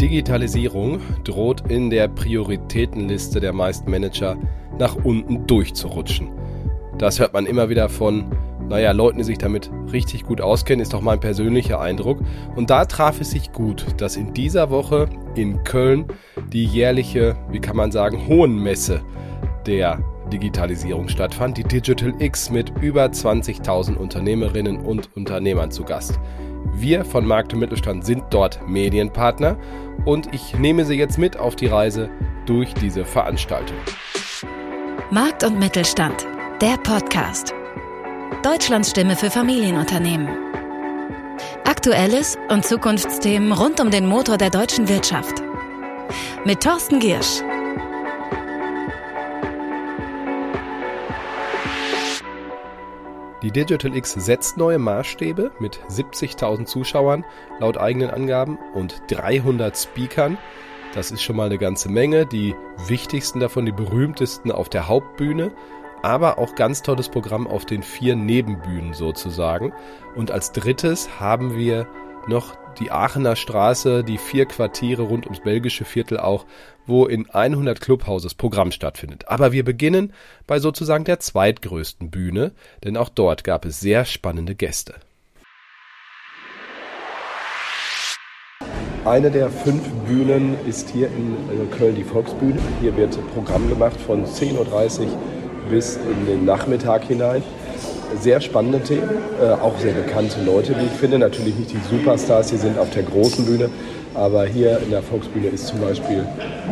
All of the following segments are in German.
Digitalisierung droht in der Prioritätenliste der meisten Manager nach unten durchzurutschen. Das hört man immer wieder von, naja, Leuten, die sich damit richtig gut auskennen, ist doch mein persönlicher Eindruck. Und da traf es sich gut, dass in dieser Woche in Köln die jährliche, wie kann man sagen, Hohenmesse der Digitalisierung stattfand, die Digital X mit über 20.000 Unternehmerinnen und Unternehmern zu Gast. Wir von Markt und Mittelstand sind dort Medienpartner und ich nehme Sie jetzt mit auf die Reise durch diese Veranstaltung. Markt und Mittelstand, der Podcast. Deutschlands Stimme für Familienunternehmen. Aktuelles und Zukunftsthemen rund um den Motor der deutschen Wirtschaft. Mit Thorsten Giersch. Die Digital X setzt neue Maßstäbe mit 70.000 Zuschauern laut eigenen Angaben und 300 Speakern. Das ist schon mal eine ganze Menge. Die wichtigsten davon, die berühmtesten auf der Hauptbühne, aber auch ganz tolles Programm auf den vier Nebenbühnen sozusagen. Und als drittes haben wir noch die Aachener Straße, die vier Quartiere rund ums belgische Viertel auch, wo in 100 Clubhauses Programm stattfindet. Aber wir beginnen bei sozusagen der zweitgrößten Bühne, denn auch dort gab es sehr spannende Gäste. Eine der fünf Bühnen ist hier in äh, Köln die Volksbühne. Hier wird Programm gemacht von 10.30 Uhr bis in den Nachmittag hinein sehr spannende Themen, äh, auch sehr bekannte Leute, wie ich finde. Natürlich nicht die Superstars, die sind auf der großen Bühne, aber hier in der Volksbühne ist zum Beispiel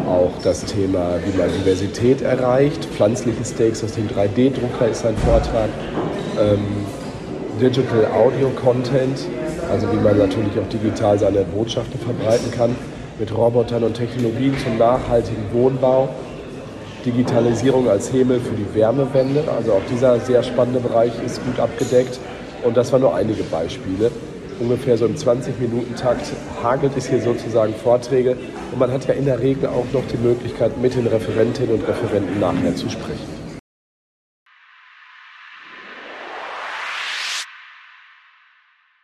auch das Thema, wie man Diversität erreicht. Pflanzliche Steaks aus dem 3D-Drucker ist ein Vortrag. Ähm, Digital Audio Content, also wie man natürlich auch digital seine Botschaften verbreiten kann, mit Robotern und Technologien zum nachhaltigen Wohnbau. Digitalisierung als Hebel für die Wärmewende. Also auch dieser sehr spannende Bereich ist gut abgedeckt. Und das waren nur einige Beispiele. Ungefähr so im 20-Minuten-Takt hagelt es hier sozusagen Vorträge. Und man hat ja in der Regel auch noch die Möglichkeit, mit den Referentinnen und Referenten nachher zu sprechen.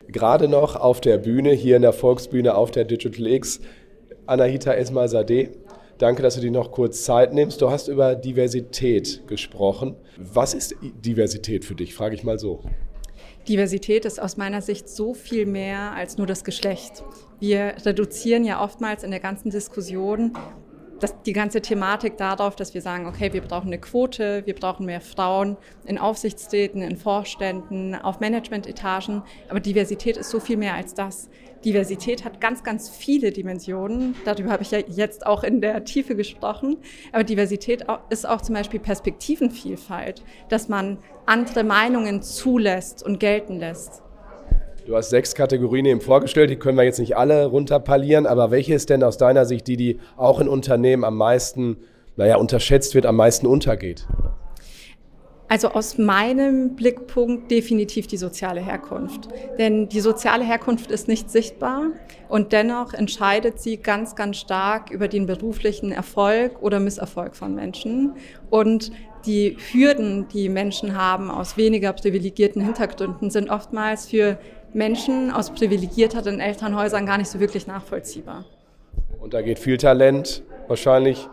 Gerade noch auf der Bühne, hier in der Volksbühne auf der Digital X, Anahita Esma Sadeh, Danke, dass du dir noch kurz Zeit nimmst. Du hast über Diversität gesprochen. Was ist Diversität für dich? Frage ich mal so. Diversität ist aus meiner Sicht so viel mehr als nur das Geschlecht. Wir reduzieren ja oftmals in der ganzen Diskussion das, die ganze Thematik darauf, dass wir sagen, okay, wir brauchen eine Quote, wir brauchen mehr Frauen in Aufsichtsräten, in Vorständen, auf Managementetagen. Aber Diversität ist so viel mehr als das. Diversität hat ganz, ganz viele Dimensionen. Darüber habe ich ja jetzt auch in der Tiefe gesprochen. Aber Diversität ist auch zum Beispiel Perspektivenvielfalt, dass man andere Meinungen zulässt und gelten lässt. Du hast sechs Kategorien eben vorgestellt, die können wir jetzt nicht alle runterpalieren, aber welche ist denn aus deiner Sicht die, die auch in Unternehmen am meisten, naja, unterschätzt wird, am meisten untergeht? Also aus meinem Blickpunkt definitiv die soziale Herkunft. Denn die soziale Herkunft ist nicht sichtbar und dennoch entscheidet sie ganz, ganz stark über den beruflichen Erfolg oder Misserfolg von Menschen. Und die Hürden, die Menschen haben aus weniger privilegierten Hintergründen, sind oftmals für Menschen aus privilegierteren Elternhäusern gar nicht so wirklich nachvollziehbar. Und da geht viel Talent wahrscheinlich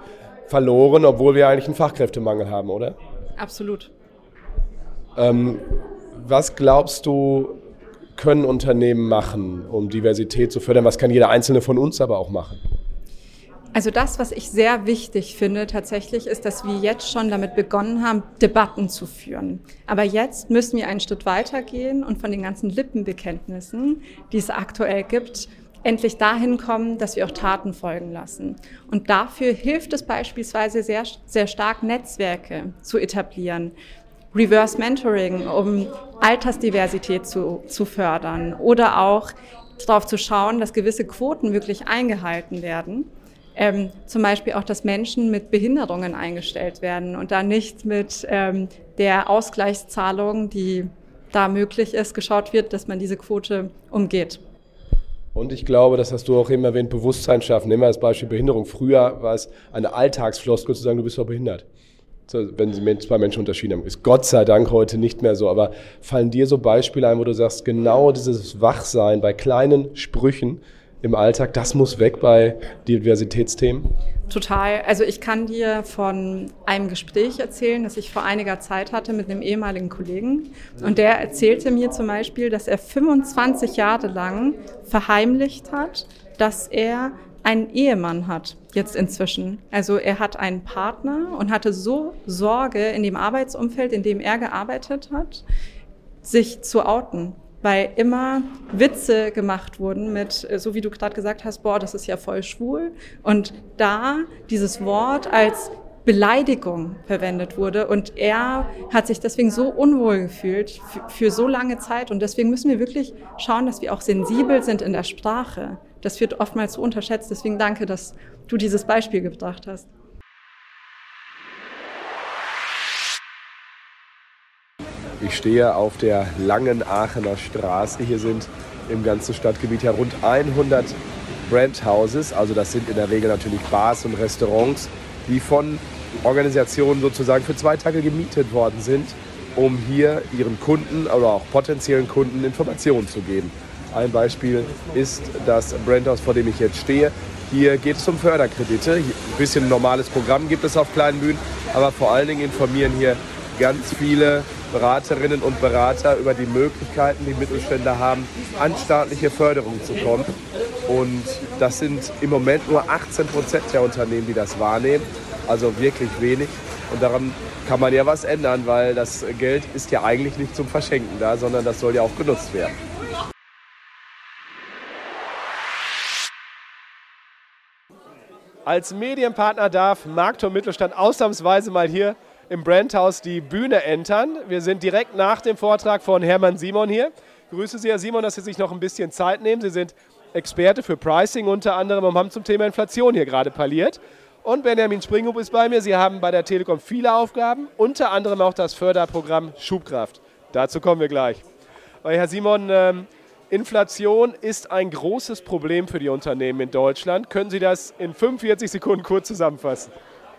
verloren, obwohl wir eigentlich einen Fachkräftemangel haben, oder? Absolut. Ähm, was glaubst du, können Unternehmen machen, um Diversität zu fördern? Was kann jeder Einzelne von uns aber auch machen? Also das, was ich sehr wichtig finde tatsächlich, ist, dass wir jetzt schon damit begonnen haben, Debatten zu führen. Aber jetzt müssen wir einen Schritt weitergehen und von den ganzen Lippenbekenntnissen, die es aktuell gibt, endlich dahin kommen, dass wir auch Taten folgen lassen. Und dafür hilft es beispielsweise sehr, sehr stark, Netzwerke zu etablieren. Reverse Mentoring, um Altersdiversität zu, zu fördern oder auch darauf zu schauen, dass gewisse Quoten wirklich eingehalten werden ähm, zum Beispiel auch, dass Menschen mit Behinderungen eingestellt werden und da nicht mit ähm, der Ausgleichszahlung, die da möglich ist, geschaut wird, dass man diese Quote umgeht. Und ich glaube, das hast du auch eben erwähnt, Bewusstsein schaffen. Nehmen wir als Beispiel Behinderung. Früher war es eine Alltagsfloskel zu sagen, du bist doch behindert. Wenn sie zwei Menschen unterschieden haben. Ist Gott sei Dank heute nicht mehr so. Aber fallen dir so Beispiele ein, wo du sagst, genau dieses Wachsein bei kleinen Sprüchen im Alltag. Das muss weg bei Diversitätsthemen. Total. Also ich kann dir von einem Gespräch erzählen, das ich vor einiger Zeit hatte mit einem ehemaligen Kollegen. Und der erzählte mir zum Beispiel, dass er 25 Jahre lang verheimlicht hat, dass er einen Ehemann hat, jetzt inzwischen. Also er hat einen Partner und hatte so Sorge in dem Arbeitsumfeld, in dem er gearbeitet hat, sich zu outen weil immer Witze gemacht wurden mit, äh, so wie du gerade gesagt hast, boah, das ist ja voll schwul. Und da dieses Wort als Beleidigung verwendet wurde und er hat sich deswegen so unwohl gefühlt für, so lange Zeit und deswegen müssen wir wirklich schauen, dass wir auch sensibel sind in der Sprache. Das wird oftmals so unterschätzt. Deswegen danke, dass du dieses Beispiel gebracht hast. Ich stehe auf der langen Aachener Straße. Hier sind im ganzen Stadtgebiet ja rund 100 Brandhouses. Also das sind in der Regel natürlich Bars und Restaurants, die von Organisationen sozusagen für zwei Tage gemietet worden sind, um hier ihren Kunden oder auch potenziellen Kunden Informationen zu geben. Ein Beispiel ist das Brandhaus, vor dem ich jetzt stehe. Hier geht es um Förderkredite. Ein bisschen normales Programm gibt es auf kleinen Bühnen, aber vor allen Dingen informieren hier ganz viele Beraterinnen und Berater über die Möglichkeiten, die Mittelständler haben, an staatliche Förderung zu kommen. Und das sind im Moment nur 18 Prozent der Unternehmen, die das wahrnehmen. Also wirklich wenig. Und daran kann man ja was ändern, weil das Geld ist ja eigentlich nicht zum Verschenken da, sondern das soll ja auch genutzt werden. Als Medienpartner darf Marktor Mittelstand ausnahmsweise mal hier im Brandhaus die Bühne entern. Wir sind direkt nach dem Vortrag von Hermann Simon hier. Ich grüße Sie, Herr Simon, dass Sie sich noch ein bisschen Zeit nehmen. Sie sind Experte für Pricing unter anderem und haben zum Thema Inflation hier gerade parliert. Und Benjamin Springhup ist bei mir. Sie haben bei der Telekom viele Aufgaben, unter anderem auch das Förderprogramm Schubkraft. Dazu kommen wir gleich. Herr Simon, ähm, Inflation ist ein großes Problem für die Unternehmen in Deutschland. Können Sie das in 45 Sekunden kurz zusammenfassen?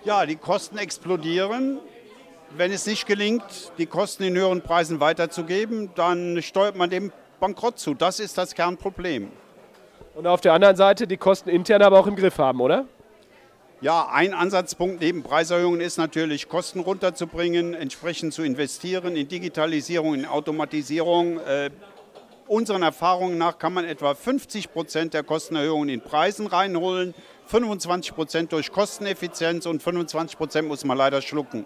Ja, die Kosten explodieren wenn es nicht gelingt, die Kosten in höheren Preisen weiterzugeben, dann steuert man dem Bankrott zu. Das ist das Kernproblem. Und auf der anderen Seite die Kosten intern aber auch im Griff haben, oder? Ja, ein Ansatzpunkt neben Preiserhöhungen ist natürlich, Kosten runterzubringen, entsprechend zu investieren in Digitalisierung, in Automatisierung. Unseren Erfahrungen nach kann man etwa 50 Prozent der Kostenerhöhungen in Preisen reinholen, 25 Prozent durch Kosteneffizienz und 25 Prozent muss man leider schlucken.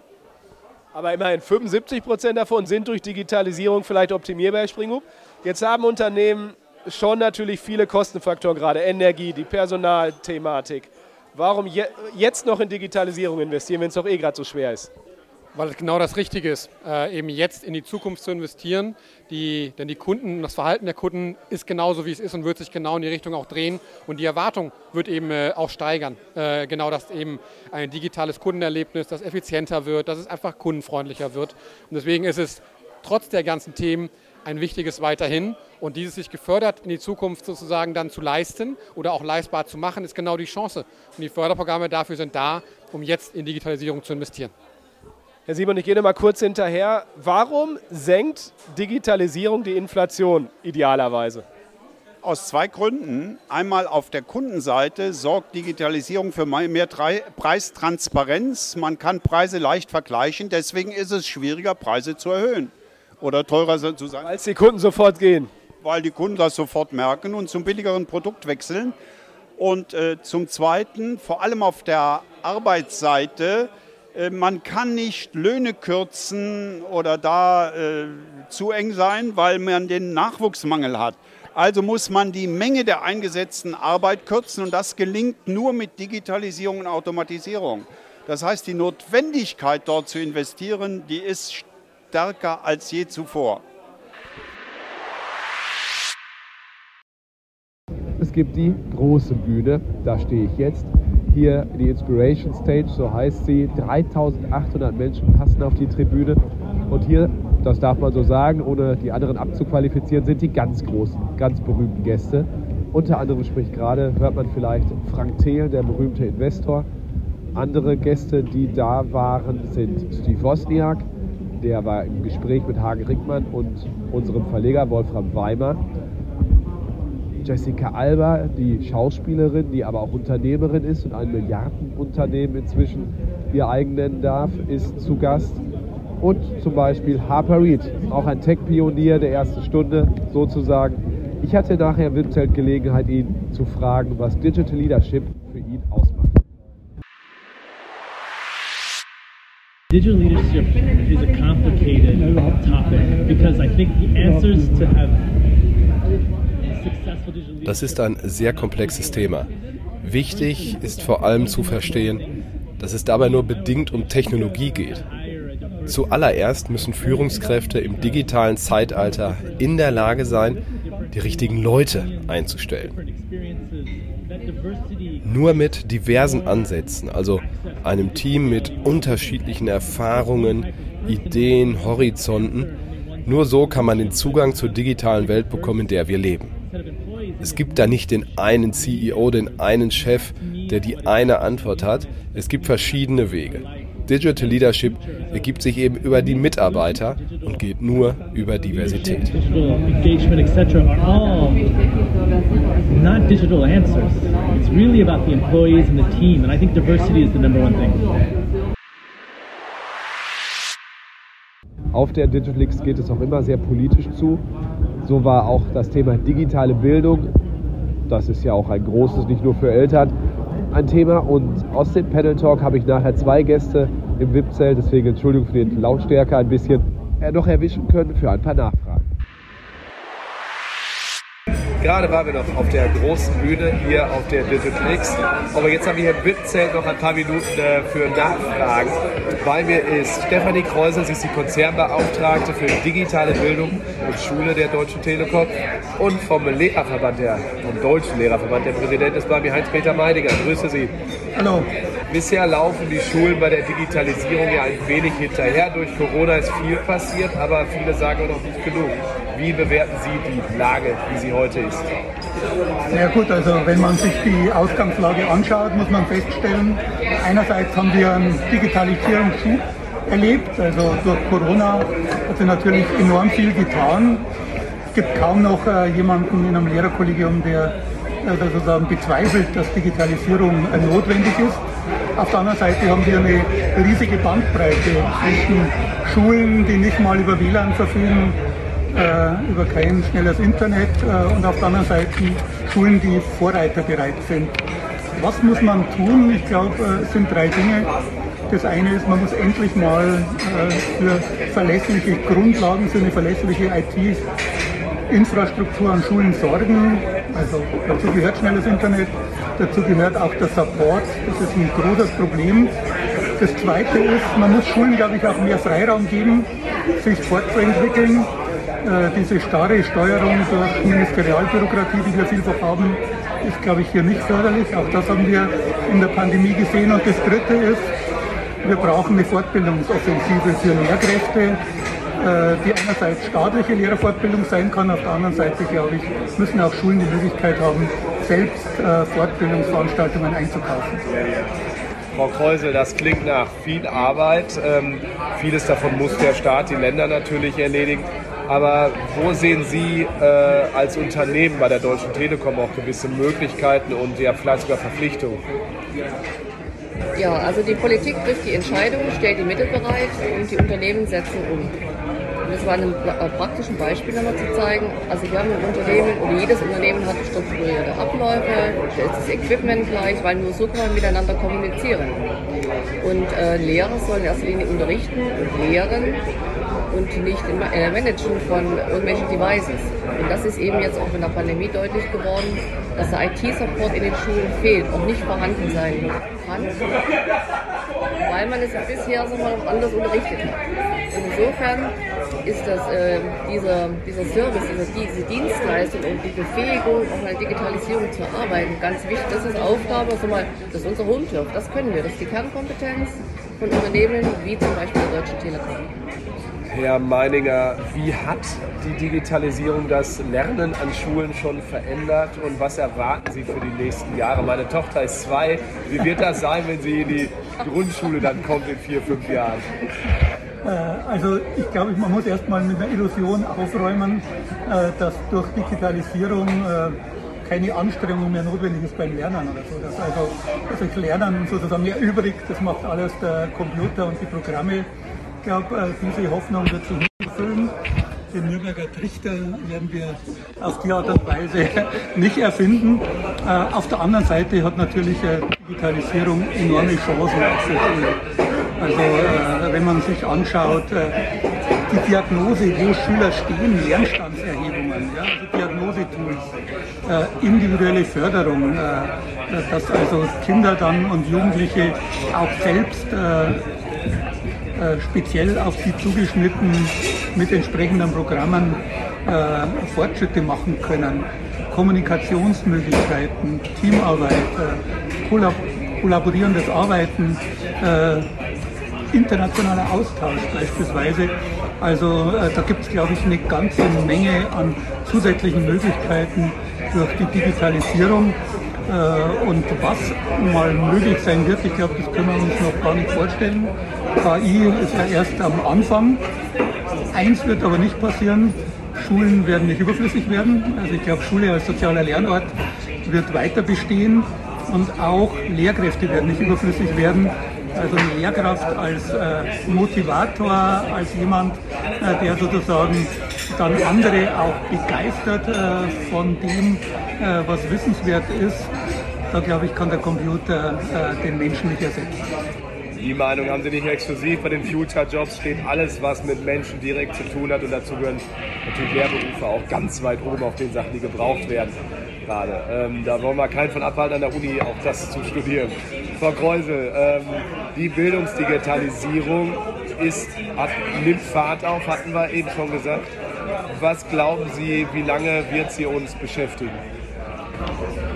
Aber immerhin 75 Prozent davon sind durch Digitalisierung vielleicht optimierbar, Herr Springhup. Jetzt haben Unternehmen schon natürlich viele Kostenfaktoren, gerade Energie, die Personalthematik. Warum je, jetzt noch in Digitalisierung investieren, wenn es doch eh gerade so schwer ist? Weil es genau das Richtige ist, äh, eben jetzt in die Zukunft zu investieren. Die, denn die Kunden, das Verhalten der Kunden ist genauso, wie es ist und wird sich genau in die Richtung auch drehen. Und die Erwartung wird eben äh, auch steigern. Äh, genau, dass eben ein digitales Kundenerlebnis, das effizienter wird, dass es einfach kundenfreundlicher wird. Und deswegen ist es trotz der ganzen Themen ein wichtiges weiterhin. Und dieses sich gefördert in die Zukunft sozusagen dann zu leisten oder auch leistbar zu machen, ist genau die Chance. Und die Förderprogramme dafür sind da, um jetzt in Digitalisierung zu investieren. Herr Simon, ich gehe noch mal kurz hinterher. Warum senkt Digitalisierung die Inflation idealerweise? Aus zwei Gründen. Einmal auf der Kundenseite sorgt Digitalisierung für mehr Preistransparenz. Man kann Preise leicht vergleichen. Deswegen ist es schwieriger, Preise zu erhöhen oder teurer zu sein. Als die Kunden sofort gehen. Weil die Kunden das sofort merken und zum billigeren Produkt wechseln. Und äh, zum Zweiten, vor allem auf der Arbeitsseite, man kann nicht Löhne kürzen oder da äh, zu eng sein, weil man den Nachwuchsmangel hat. Also muss man die Menge der eingesetzten Arbeit kürzen und das gelingt nur mit Digitalisierung und Automatisierung. Das heißt, die Notwendigkeit dort zu investieren, die ist stärker als je zuvor. Es gibt die große Bühne, da stehe ich jetzt hier die Inspiration Stage, so heißt sie. 3800 Menschen passen auf die Tribüne. Und hier, das darf man so sagen, ohne die anderen abzuqualifizieren, sind die ganz großen, ganz berühmten Gäste. Unter anderem spricht gerade, hört man vielleicht Frank Thelen, der berühmte Investor. Andere Gäste, die da waren, sind Steve Wozniak, der war im Gespräch mit Hagen Rickmann und unserem Verleger Wolfram Weimer. Jessica Alba, die Schauspielerin, die aber auch Unternehmerin ist und ein Milliardenunternehmen inzwischen ihr eigen nennen darf, ist zu Gast. Und zum Beispiel Harper Reed, auch ein Tech-Pionier der ersten Stunde sozusagen. Ich hatte nachher im WIP-Zelt Gelegenheit, ihn zu fragen, was Digital Leadership für ihn ausmacht. Digital leadership is a complicated topic because I think the answers to have das ist ein sehr komplexes Thema. Wichtig ist vor allem zu verstehen, dass es dabei nur bedingt um Technologie geht. Zuallererst müssen Führungskräfte im digitalen Zeitalter in der Lage sein, die richtigen Leute einzustellen. Nur mit diversen Ansätzen, also einem Team mit unterschiedlichen Erfahrungen, Ideen, Horizonten, nur so kann man den Zugang zur digitalen Welt bekommen, in der wir leben. Es gibt da nicht den einen CEO, den einen Chef, der die eine Antwort hat. Es gibt verschiedene Wege. Digital Leadership ergibt sich eben über die Mitarbeiter und geht nur über Diversität. Not digital answers. It's really about the employees and the team, and I think diversity is the number one thing. Auf der Digitalix geht es auch immer sehr politisch zu. So war auch das Thema digitale Bildung, das ist ja auch ein großes, nicht nur für Eltern, ein Thema. Und aus dem Panel Talk habe ich nachher zwei Gäste im VIP-Zelt, deswegen Entschuldigung für die Lautstärke ein bisschen, noch erwischen können für ein paar Nachfragen. Gerade waren wir noch auf der großen Bühne hier auf der Digital X. Aber jetzt haben wir hier im VIP-Zelt noch ein paar Minuten äh, für Nachfragen. Bei mir ist Stefanie Kreusel, sie ist die Konzernbeauftragte für digitale Bildung und Schule der Deutschen Telekom. Und vom Lehrerverband, der, vom Deutschen Lehrerverband, der Präsident ist bei mir Heinz-Peter Meidinger. Grüße Sie. Hallo. Bisher laufen die Schulen bei der Digitalisierung ja ein wenig hinterher. Durch Corona ist viel passiert, aber viele sagen noch nicht genug. Wie bewerten Sie die Lage, wie sie heute ist? Ja gut, also wenn man sich die Ausgangslage anschaut, muss man feststellen, einerseits haben wir einen Digitalisierungsschub erlebt, also durch Corona hat sich natürlich enorm viel getan. Es gibt kaum noch äh, jemanden in einem Lehrerkollegium, der äh, sozusagen bezweifelt, dass Digitalisierung äh, notwendig ist. Auf der anderen Seite haben wir eine riesige Bandbreite zwischen Schulen, die nicht mal über WLAN verfügen, äh, über kein schnelles Internet äh, und auf der anderen Seite Schulen, die vorreiterbereit sind. Was muss man tun? Ich glaube, äh, es sind drei Dinge. Das eine ist, man muss endlich mal äh, für verlässliche Grundlagen, für eine verlässliche IT-Infrastruktur an Schulen sorgen. Also dazu gehört schnelles Internet, dazu gehört auch der Support. Das ist ein großes Problem. Das zweite ist, man muss Schulen, glaube ich, auch mehr Freiraum geben, sich fortzuentwickeln diese starre Steuerung durch Ministerialbürokratie, die wir vielfach haben, ist, glaube ich, hier nicht förderlich. Auch das haben wir in der Pandemie gesehen. Und das Dritte ist, wir brauchen eine Fortbildungsoffensive für Lehrkräfte, äh, die einerseits staatliche Lehrerfortbildung sein kann, auf der anderen Seite, glaube ich, müssen auch Schulen die Möglichkeit haben, selbst äh, Fortbildungsveranstaltungen einzukaufen. Frau Kreusel, das klingt nach viel Arbeit. Ähm, vieles davon muss der Staat, die Länder natürlich erledigen. Aber wo sehen Sie äh, als Unternehmen bei der Deutschen Telekom auch gewisse Möglichkeiten und ja vielleicht sogar Verpflichtungen? Ja, also die Politik trifft die Entscheidung, stellt die Mittel bereit und die Unternehmen setzen um. Und das war ein äh, praktischen Beispiel nochmal zu zeigen. Also wir haben ein Unternehmen oder jedes Unternehmen hat strukturierte Abläufe, ist das Equipment gleich, weil nur so kann man miteinander kommunizieren. Und äh, Lehrer sollen in erster Linie unterrichten und lehren und nicht im äh, Managen von irgendwelchen Devices. Und das ist eben jetzt auch in der Pandemie deutlich geworden, dass der IT-Support in den Schulen fehlt, auch nicht vorhanden sein kann, weil man es bisher so mal anders unterrichtet hat. Und insofern ist das, äh, dieser, dieser Service, diese, diese Dienstleistung und die Befähigung, auch mal Digitalisierung zu arbeiten, ganz wichtig. Das ist Aufgabe, also mal, das ist unser Home das können wir, das ist die Kernkompetenz von Unternehmen wie zum Beispiel der Deutschen Telekom. Herr Meininger, wie hat die Digitalisierung das Lernen an Schulen schon verändert und was erwarten Sie für die nächsten Jahre? Meine Tochter ist zwei. Wie wird das sein, wenn sie in die Grundschule dann kommt in vier, fünf Jahren? Äh, also ich glaube, man muss erstmal mit einer Illusion aufräumen, äh, dass durch Digitalisierung äh, keine Anstrengung mehr notwendig ist beim Lernen oder so. Dass also, also das Lernen sozusagen erübrigt, das macht alles der Computer und die Programme. Ich glaube, äh, diese Hoffnung wird sich nicht erfüllen. Den Nürnberger Trichter werden wir auf die Art und Weise nicht erfinden. Äh, auf der anderen Seite hat natürlich äh, Digitalisierung enorme Chancen auch für. Also wenn man sich anschaut, die Diagnose, wo Schüler stehen, Lernstandserhebungen, ja, also Diagnosetools, äh, individuelle Förderung, äh, dass also Kinder dann und Jugendliche auch selbst äh speziell auf sie zugeschnitten mit entsprechenden Programmen äh, Fortschritte machen können. Kommunikationsmöglichkeiten, Teamarbeit, äh, kollab kollaborierendes Arbeiten, internationaler Austausch beispielsweise. Also äh, da gibt es, glaube ich, eine ganze Menge an zusätzlichen Möglichkeiten durch die Digitalisierung. Äh, und was mal möglich sein wird, ich glaube, das können wir uns noch gar nicht vorstellen. KI ist ja erst am Anfang. Eins wird aber nicht passieren, Schulen werden nicht überflüssig werden. Also ich glaube, Schule als sozialer Lernort wird weiter bestehen und auch Lehrkräfte werden nicht überflüssig werden. Also eine Lehrkraft als äh, Motivator, als jemand, äh, der sozusagen dann andere auch begeistert äh, von dem, äh, was wissenswert ist. Da glaube ich, kann der Computer äh, den Menschen nicht ersetzen. Die Meinung haben Sie nicht exklusiv. Bei den Future-Jobs steht alles, was mit Menschen direkt zu tun hat. Und dazu gehören natürlich Lehrberufe auch ganz weit oben auf den Sachen, die gebraucht werden gerade. Ähm, da wollen wir keinen von abhalten, an der Uni auch das zu studieren. Frau Kreusel, ähm, die Bildungsdigitalisierung ist, hat, nimmt Fahrt auf, hatten wir eben schon gesagt. Was glauben Sie, wie lange wird sie uns beschäftigen?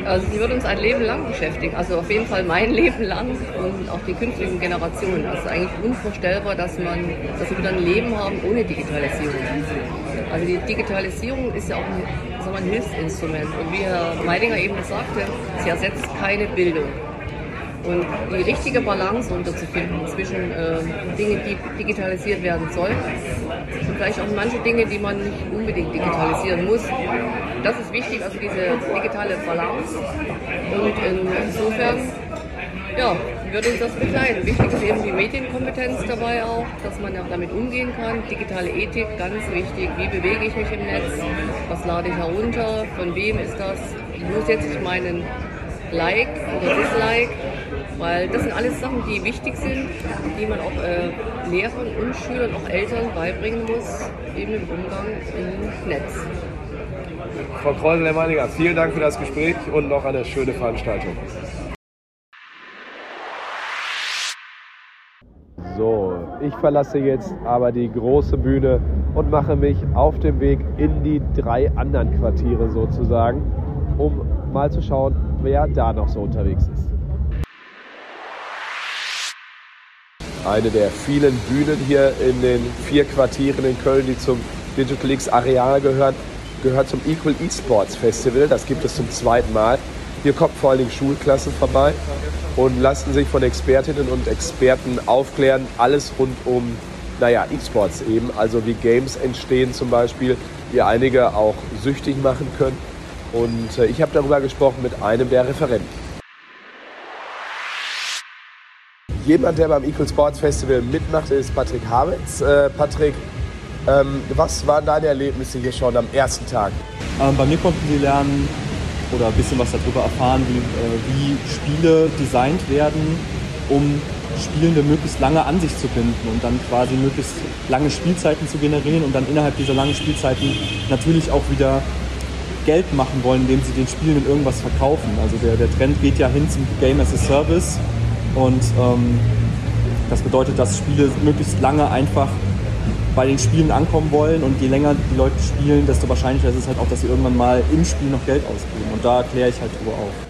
Also sie wird uns ein Leben lang beschäftigen, also auf jeden Fall mein Leben lang und auch die künftigen Generationen. Es ist eigentlich unvorstellbar, dass, man, dass wir wieder ein Leben haben ohne Digitalisierung. Also die Digitalisierung ist ja auch ein, sagen wir, ein Hilfsinstrument. Und wie Herr Meidinger eben sagte, sie ersetzt keine Bildung. Und die richtige Balance unterzufinden zwischen äh, Dingen, die digitalisiert werden sollen und vielleicht auch manche Dinge, die man nicht unbedingt digitalisieren muss. Das ist wichtig, also diese digitale Balance. Und insofern ja, wird uns das begleiten. Wichtig ist eben die Medienkompetenz dabei auch, dass man ja damit umgehen kann. Digitale Ethik, ganz wichtig. Wie bewege ich mich im Netz? Was lade ich herunter? Von wem ist das? Wo setze ich meinen Like oder Dislike? Weil das sind alles Sachen, die wichtig sind, die man auch äh, Lehrern und Schülern, auch Eltern beibringen muss, eben im Umgang im Netz. Frau Kreusel-Hermanninger, vielen Dank für das Gespräch und noch eine schöne Veranstaltung. So, ich verlasse jetzt aber die große Bühne und mache mich auf dem Weg in die drei anderen Quartiere sozusagen, um mal zu schauen, wer da noch so unterwegs ist. Eine der vielen Bühnen hier in den vier Quartieren in Köln, die zum Digital X Areal gehören, gehört zum Equal Esports Festival. Das gibt es zum zweiten Mal. Hier kommen vor allen Dingen Schulklassen vorbei und lassen sich von Expertinnen und Experten aufklären. Alles rund um, naja, E-Sports eben. Also wie Games entstehen zum Beispiel, die einige auch süchtig machen können. Und äh, ich habe darüber gesprochen mit einem der Referenten. Jemand, der beim Equal Sports Festival mitmacht, ist Patrick Hamitz. Äh, Patrick, ähm, was waren deine Erlebnisse hier schon am ersten Tag? Ähm, bei mir konnten Sie lernen oder ein bisschen was darüber erfahren, wie, äh, wie Spiele designt werden, um Spielende möglichst lange an sich zu binden und dann quasi möglichst lange Spielzeiten zu generieren und dann innerhalb dieser langen Spielzeiten natürlich auch wieder Geld machen wollen, indem sie den Spielenden irgendwas verkaufen. Also der, der Trend geht ja hin zum Game as a Service und ähm, das bedeutet, dass Spiele möglichst lange einfach bei den Spielen ankommen wollen und je länger die Leute spielen, desto wahrscheinlicher ist es halt auch, dass sie irgendwann mal im Spiel noch Geld ausgeben. Und da kläre ich halt drüber auf.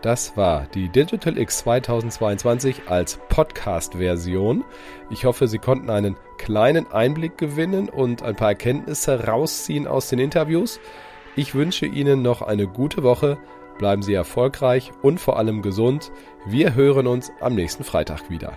Das war die Digital X 2022 als Podcast-Version. Ich hoffe, Sie konnten einen kleinen Einblick gewinnen und ein paar Erkenntnisse rausziehen aus den Interviews. Ich wünsche Ihnen noch eine gute Woche. Bleiben Sie erfolgreich und vor allem gesund. Wir hören uns am nächsten Freitag wieder.